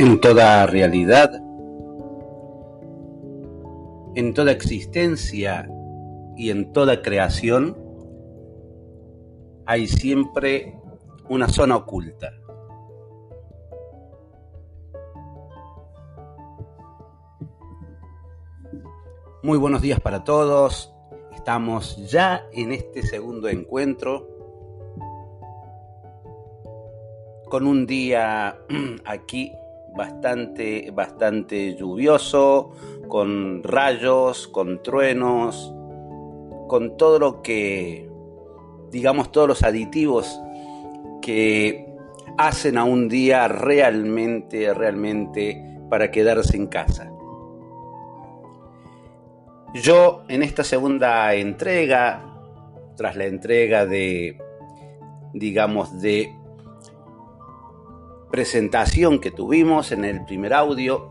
En toda realidad, en toda existencia y en toda creación hay siempre una zona oculta. Muy buenos días para todos. Estamos ya en este segundo encuentro con un día aquí bastante, bastante lluvioso, con rayos, con truenos, con todo lo que, digamos, todos los aditivos que hacen a un día realmente, realmente para quedarse en casa. Yo en esta segunda entrega, tras la entrega de, digamos, de presentación que tuvimos en el primer audio,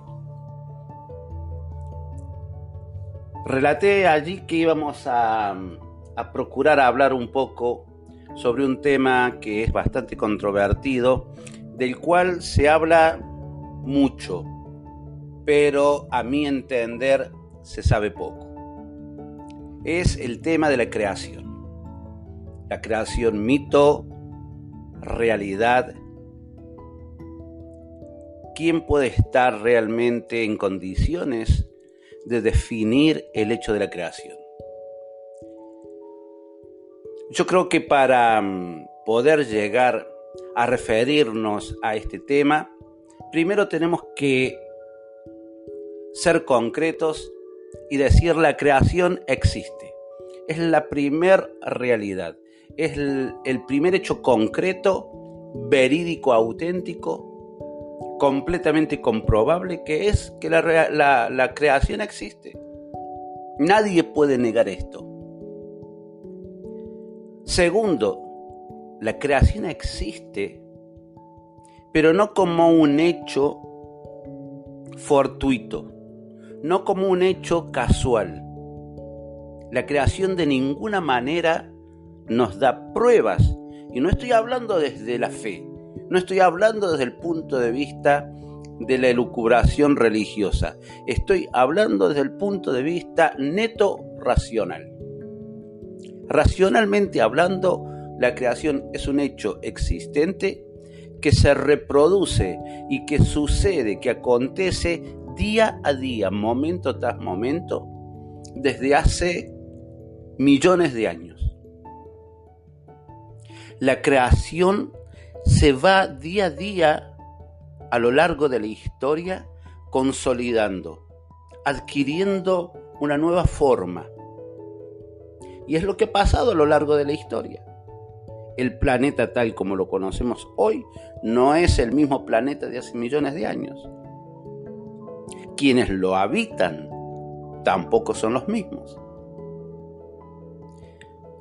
relaté allí que íbamos a, a, procurar hablar un poco sobre un tema que es bastante controvertido, del cual se habla mucho, pero a mi entender se sabe poco. Es el tema de la creación. La creación mito, realidad ¿quién puede estar realmente en condiciones de definir el hecho de la creación? Yo creo que para mm, poder llegar a referirnos a este tema, primero tenemos que ser concretos y decir la creación existe. Es la primer realidad, es el, el primer hecho concreto, verídico, auténtico completamente comprobable que es que la, creación existe. Nadie puede negar esto. Segundo, la creación existe, pero no como un hecho fortuito, no como un hecho casual. La creación de ninguna manera nos da pruebas, y no estoy hablando desde la fe, no estoy hablando desde el punto de vista de la elucubración religiosa. Estoy hablando desde el punto de vista neto racional. Racionalmente hablando, la creación es un hecho existente que se reproduce y que sucede, que acontece día a día, momento tras momento, desde hace millones de años. La creación se va día a día a lo largo de la historia consolidando, adquiriendo una nueva forma. Y es lo que ha pasado a lo largo de la historia. El planeta tal como lo conocemos hoy no es el mismo planeta de hace millones de años. Quienes lo habitan tampoco son los mismos.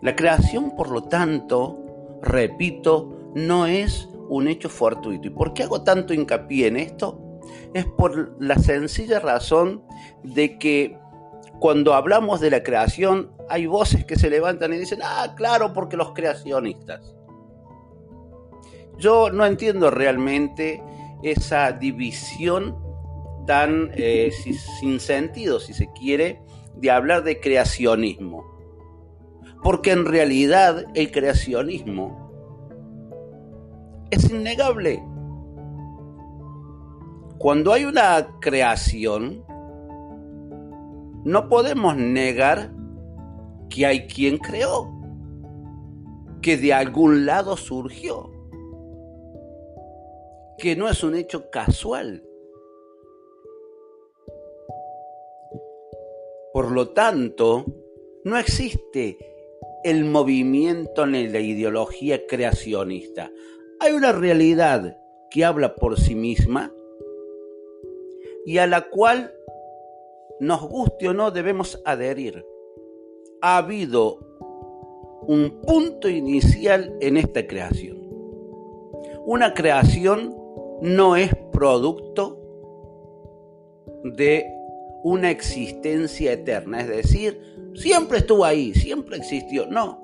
La creación, por lo tanto, repito, no es un hecho fortuito. ¿Y por qué hago tanto hincapié en esto? Es por la sencilla razón de que cuando hablamos de la creación hay voces que se levantan y dicen, ah, claro, porque los creacionistas. Yo no entiendo realmente esa división tan eh, sin sentido, si se quiere, de hablar de creacionismo. Porque en realidad el creacionismo es innegable. Cuando hay una creación, no podemos negar que hay quien creó, que de algún lado surgió, que no es un hecho casual. Por lo tanto, no existe el movimiento ni la ideología creacionista. Hay una realidad que habla por sí misma y a la cual, nos guste o no, debemos adherir. Ha habido un punto inicial en esta creación. Una creación no es producto de una existencia eterna, es decir, siempre estuvo ahí, siempre existió. No.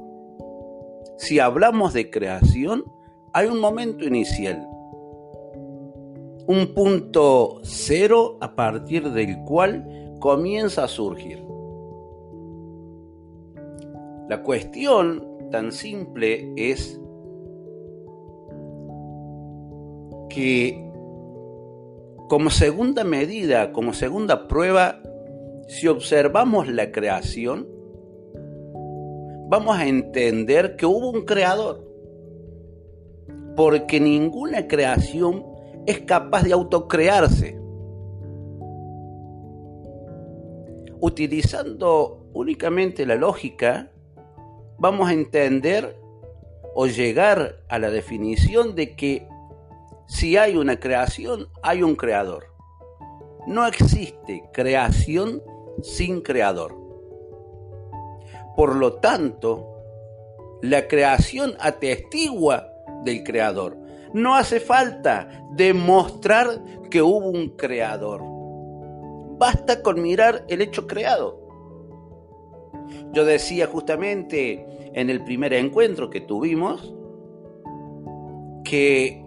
Si hablamos de creación, hay un momento inicial. un punto cero a partir del cual comienza a surgir. La cuestión tan simple es que como segunda medida, como segunda prueba, si observamos la creación, vamos a entender que hubo un creador. Porque ninguna creación es capaz de autocrearse. Utilizando únicamente la lógica, vamos a entender o llegar a la definición de que si hay una creación, hay un creador. No existe creación sin creador. Por lo tanto, la creación atestigua del creador. No hace falta demostrar que hubo un creador. Basta con mirar el hecho creado. Yo decía justamente en el primer encuentro que tuvimos que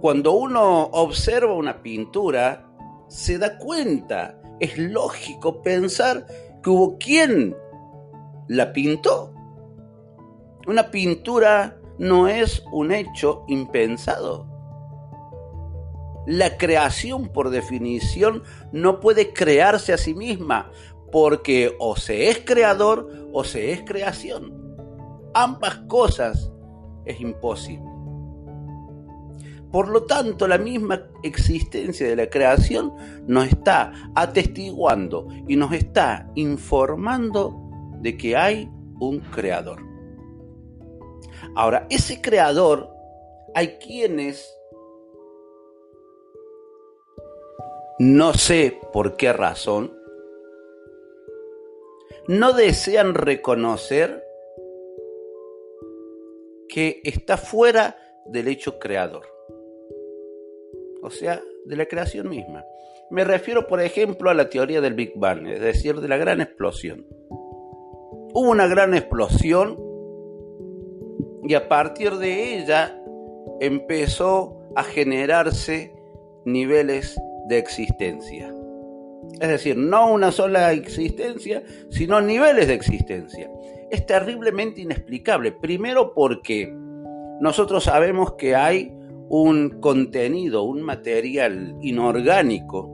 cuando uno observa una pintura, se da cuenta, es lógico pensar que hubo quien la pintó. Una pintura no es un hecho impensado. La creación, por definición, no puede crearse a sí misma, porque o se es creador o se es creación. Ambas cosas es imposible. Por lo tanto, la misma existencia de la creación nos está atestiguando y nos está informando de que hay un creador. Ahora, ese creador, hay quienes, no sé por qué razón, no desean reconocer que está fuera del hecho creador o sea, de la creación misma. Me refiero, por ejemplo, a la teoría del Big Bang, es decir, de la gran explosión. Hubo una gran explosión y a partir de ella empezó a generarse niveles de existencia. Es decir, no una sola existencia, sino niveles de existencia. Es terriblemente inexplicable. Primero porque nosotros sabemos que hay un contenido, un material inorgánico